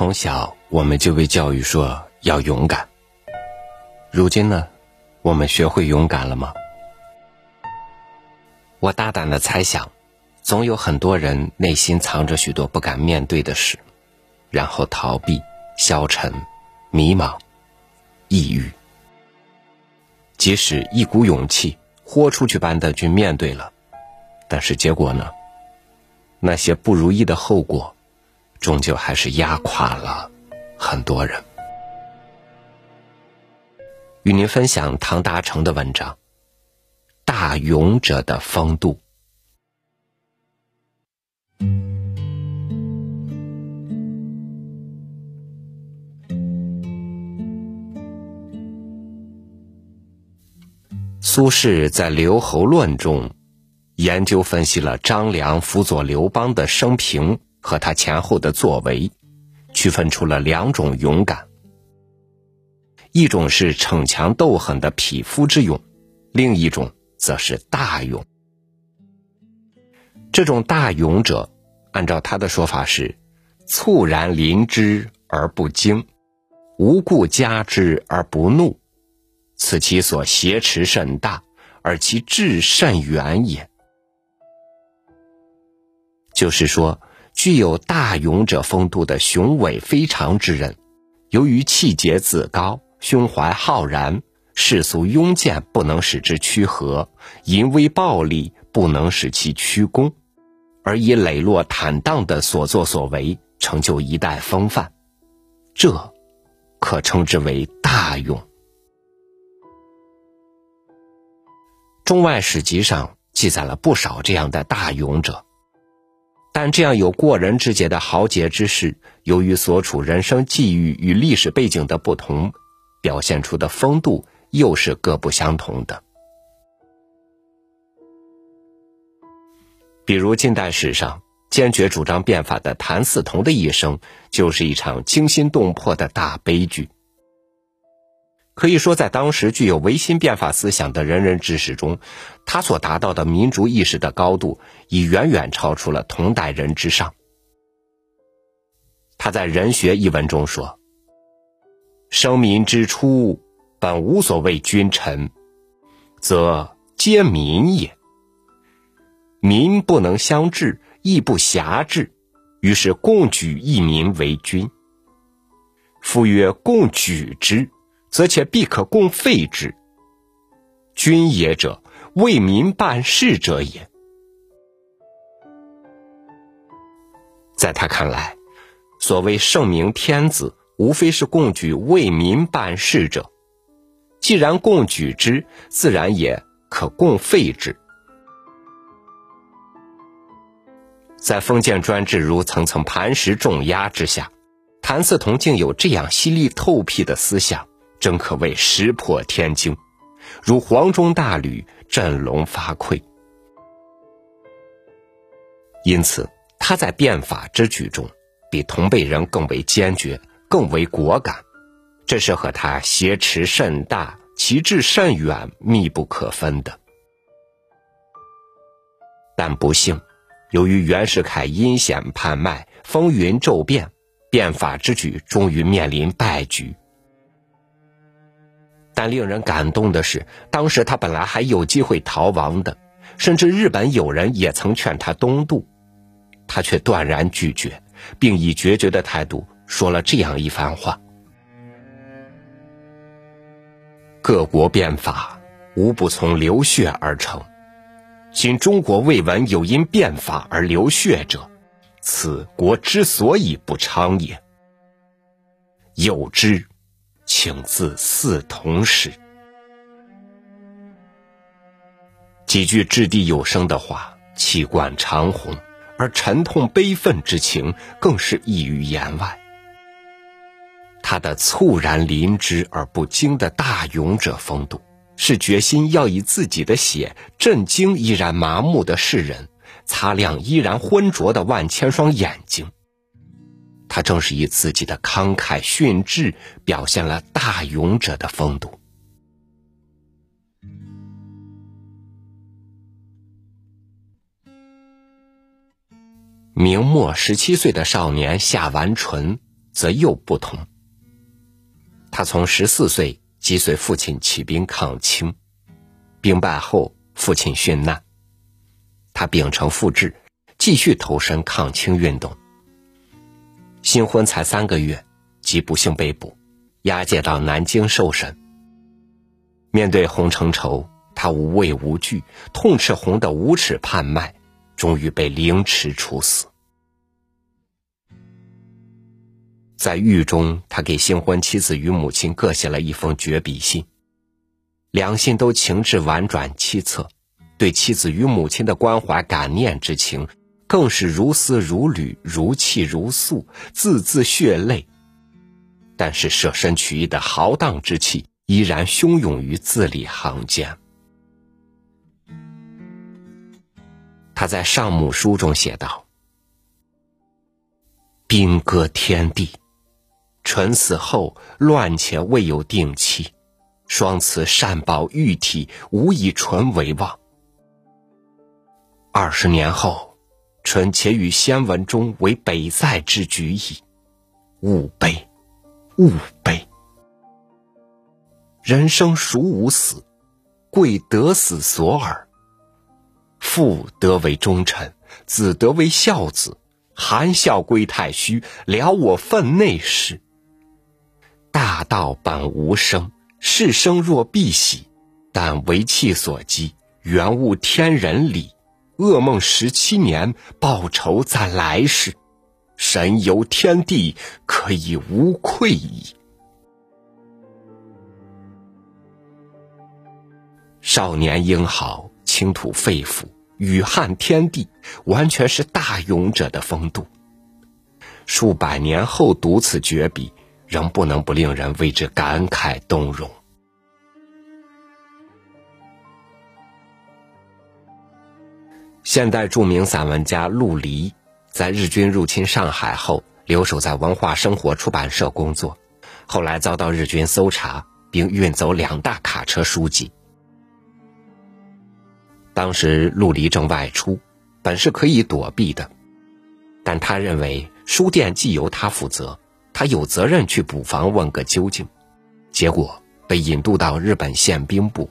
从小我们就被教育说要勇敢。如今呢，我们学会勇敢了吗？我大胆的猜想，总有很多人内心藏着许多不敢面对的事，然后逃避、消沉、迷茫、抑郁。即使一股勇气豁出去般的去面对了，但是结果呢？那些不如意的后果，终究还是压垮了很多人。与您分享唐达成的文章《大勇者的风度》。苏轼在《留侯论》中。研究分析了张良辅佐刘邦的生平和他前后的作为，区分出了两种勇敢：一种是逞强斗狠的匹夫之勇，另一种则是大勇。这种大勇者，按照他的说法是：猝然临之而不惊，无故加之而不怒，此其所挟持甚大，而其志甚远也。就是说，具有大勇者风度的雄伟非常之人，由于气节自高，胸怀浩然，世俗庸见不能使之屈和，淫威暴力不能使其屈躬，而以磊落坦荡的所作所为成就一代风范，这可称之为大勇。中外史籍上记载了不少这样的大勇者。但这样有过人之节的豪杰之士，由于所处人生际遇与历史背景的不同，表现出的风度又是各不相同的。比如近代史上坚决主张变法的谭嗣同的一生，就是一场惊心动魄的大悲剧。可以说，在当时具有维新变法思想的仁人志士中，他所达到的民族意识的高度已远远超出了同代人之上。他在《人学》一文中说：“生民之初，本无所谓君臣，则皆民也。民不能相治，亦不暇治，于是共举一民为君。夫曰共举之。”则且必可共废之。君也者，为民办事者也。在他看来，所谓圣明天子，无非是共举为民办事者。既然共举之，自然也可共废之。在封建专制如层层磐石重压之下，谭嗣同竟有这样犀利透辟的思想。真可谓石破天惊，如黄钟大吕，振聋发聩。因此，他在变法之举中，比同辈人更为坚决，更为果敢，这是和他挟持甚大、旗帜甚远密不可分的。但不幸，由于袁世凯阴险叛卖，风云骤变，变法之举终于面临败局。但令人感动的是，当时他本来还有机会逃亡的，甚至日本友人也曾劝他东渡，他却断然拒绝，并以决绝的态度说了这样一番话：“各国变法，无不从流血而成。今中国未闻有因变法而流血者，此国之所以不昌也。有之。”请自四同始。几句掷地有声的话，气贯长虹，而沉痛悲愤之情更是溢于言外。他的猝然临之而不惊的大勇者风度，是决心要以自己的血震惊依然麻木的世人，擦亮依然浑浊的万千双眼睛。他正是以自己的慷慨殉志，表现了大勇者的风度。明末十七岁的少年夏完淳，则又不同。他从十四岁即随父亲起兵抗清，兵败后父亲殉难，他秉承父志，继续投身抗清运动。新婚才三个月，即不幸被捕，押解到南京受审。面对洪承畴，他无畏无惧，痛斥洪的无耻叛卖，终于被凌迟处死。在狱中，他给新婚妻子与母亲各写了一封绝笔信，两信都情致婉转凄恻，对妻子与母亲的关怀感念之情，更是如丝如缕、如泣如诉，字字血泪。但是舍身取义的豪荡之气依然汹涌于字里行间。他在上母书中写道：“兵戈天地。”臣死后，乱且未有定期，双慈善保玉体，无以纯为望。二十年后，臣且与先文中为北塞之举矣。勿悲，勿悲。人生孰无死？贵得死所耳。父得为忠臣，子得为孝子。含笑归太虚，了我分内事。大道本无生，是生若必喜，但为气所激，原悟天人理。噩梦十七年，报仇在来世。神游天地，可以无愧矣。少年英豪，倾吐肺腑，语撼天地，完全是大勇者的风度。数百年后读此绝笔。仍不能不令人为之感慨动容。现代著名散文家陆离，在日军入侵上海后，留守在文化生活出版社工作，后来遭到日军搜查，并运走两大卡车书籍。当时陆离正外出，本是可以躲避的，但他认为书店既由他负责。他有责任去补房问个究竟，结果被引渡到日本宪兵部。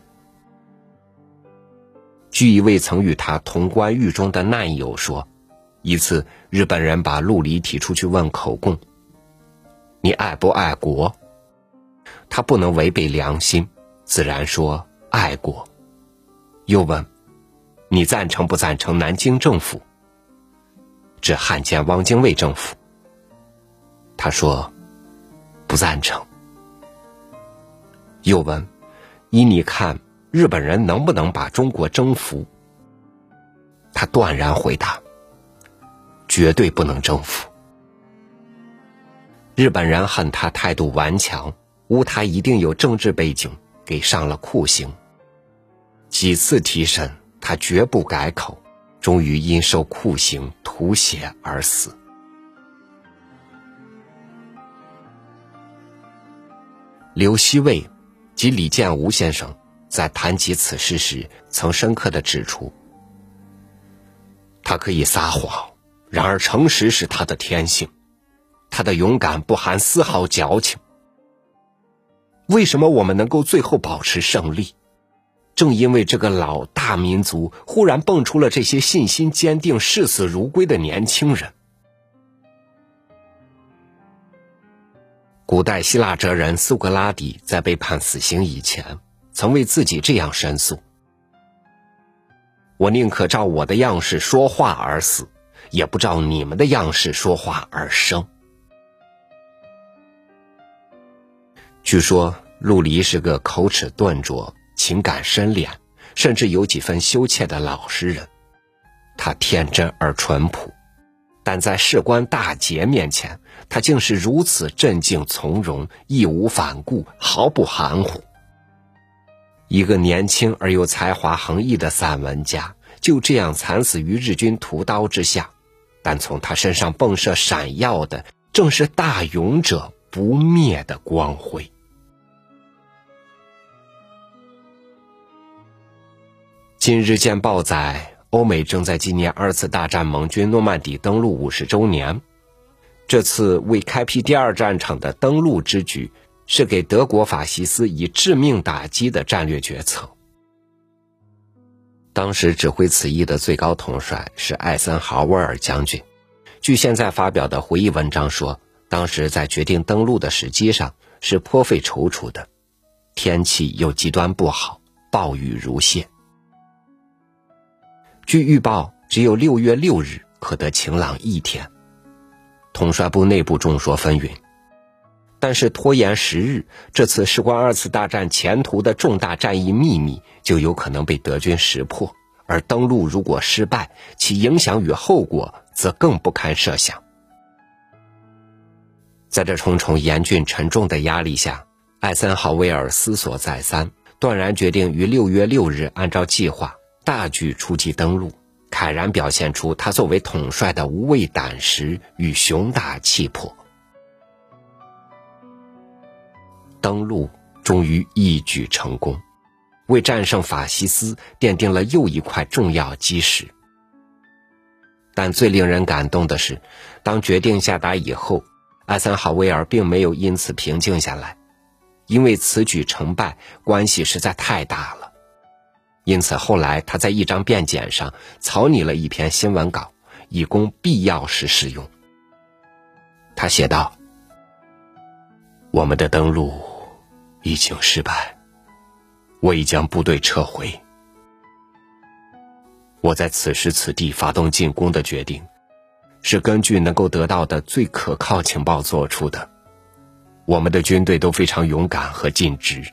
据一位曾与他同关狱中的难友说，一次日本人把陆离提出去问口供：“你爱不爱国？”他不能违背良心，自然说爱国。又问：“你赞成不赞成南京政府？”指汉奸汪精卫政府。他说：“不赞成。”又问：“依你看，日本人能不能把中国征服？”他断然回答：“绝对不能征服。”日本人恨他态度顽强，诬他一定有政治背景，给上了酷刑。几次提审，他绝不改口，终于因受酷刑吐血而死。刘希卫及李建吾先生在谈及此事时，曾深刻的指出：他可以撒谎，然而诚实是他的天性。他的勇敢不含丝毫矫情。为什么我们能够最后保持胜利？正因为这个老大民族忽然蹦出了这些信心坚定、视死如归的年轻人。古代希腊哲人苏格拉底在被判死刑以前，曾为自己这样申诉：“我宁可照我的样式说话而死，也不照你们的样式说话而生。”据说陆离是个口齿钝拙、情感深敛，甚至有几分羞怯的老实人。他天真而淳朴。但在事关大节面前，他竟是如此镇静从容，义无反顾，毫不含糊。一个年轻而又才华横溢的散文家，就这样惨死于日军屠刀之下。但从他身上迸射闪耀的，正是大勇者不灭的光辉。今日见报载。欧美正在纪念二次大战盟军诺曼底登陆五十周年，这次为开辟第二战场的登陆之举，是给德国法西斯以致命打击的战略决策。当时指挥此役的最高统帅是艾森豪威尔将军。据现在发表的回忆文章说，当时在决定登陆的时机上是颇费踌躇的，天气又极端不好，暴雨如泻。据预报，只有六月六日可得晴朗一天。统帅部内部众说纷纭，但是拖延十日，这次事关二次大战前途的重大战役秘密就有可能被德军识破，而登陆如果失败，其影响与后果则更不堪设想。在这重重严峻沉重的压力下，艾森豪威尔思索再三，断然决定于六月六日按照计划大举出击登陆。慨然表现出他作为统帅的无畏胆识与雄大气魄。登陆终于一举成功，为战胜法西斯奠定了又一块重要基石。但最令人感动的是，当决定下达以后，艾森豪威尔并没有因此平静下来，因为此举成败关系实在太大了。因此，后来他在一张便笺上草拟了一篇新闻稿，以供必要时使用。他写道：“我们的登陆已经失败，我已将部队撤回。我在此时此地发动进攻的决定，是根据能够得到的最可靠情报做出的。我们的军队都非常勇敢和尽职。”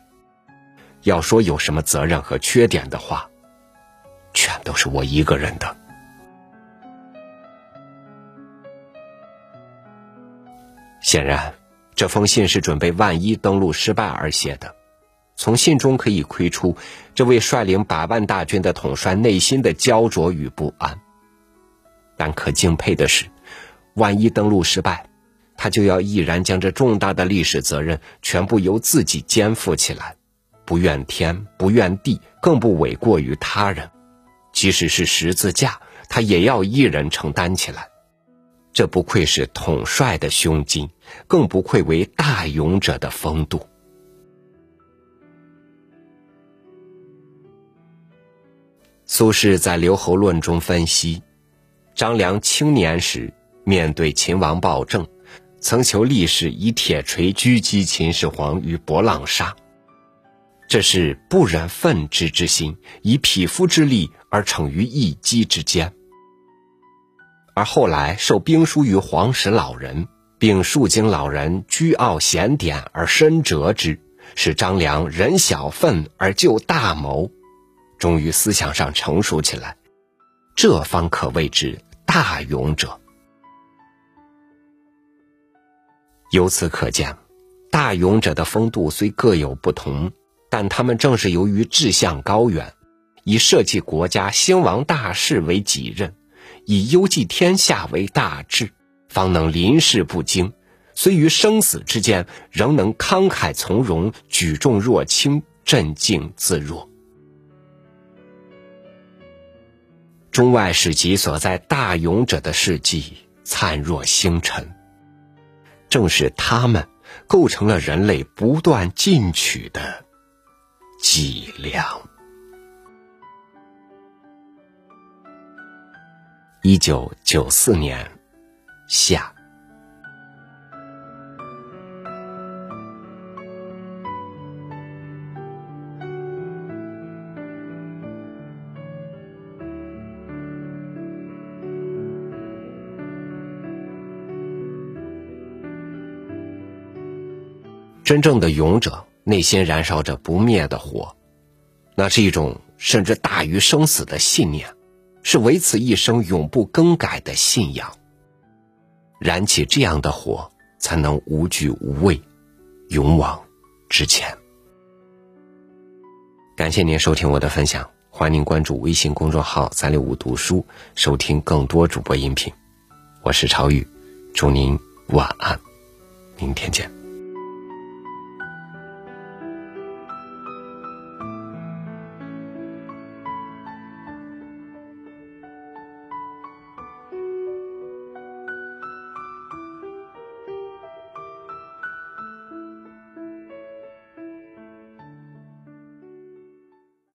要说有什么责任和缺点的话，全都是我一个人的。显然，这封信是准备万一登陆失败而写的。从信中可以窥出，这位率领百万大军的统帅内心的焦灼与不安。但可敬佩的是，万一登陆失败，他就要毅然将这重大的历史责任全部由自己肩负起来。不怨天，不怨地，更不诿过于他人。即使是十字架，他也要一人承担起来。这不愧是统帅的胸襟，更不愧为大勇者的风度。苏轼在《留侯论》中分析，张良青年时面对秦王暴政，曾求力士以铁锤狙击秦始皇于博浪沙。这是不忍愤之之心，以匹夫之力而逞于一击之间。而后来受兵书于黄石老人，并数经老人居傲贤典而深折之，使张良忍小愤而就大谋，终于思想上成熟起来，这方可谓之大勇者。由此可见，大勇者的风度虽各有不同。但他们正是由于志向高远，以社稷国家兴亡大事为己任，以忧济天下为大志，方能临事不惊，虽于生死之间，仍能慷慨从容，举重若轻，镇静自若。中外史籍所在大勇者的事迹灿若星辰，正是他们构成了人类不断进取的。脊梁。一九九四年下。真正的勇者。内心燃烧着不灭的火，那是一种甚至大于生死的信念，是唯此一生永不更改的信仰。燃起这样的火，才能无惧无畏，勇往直前。感谢您收听我的分享，欢迎您关注微信公众号“三六五读书”，收听更多主播音频。我是超宇，祝您晚安，明天见。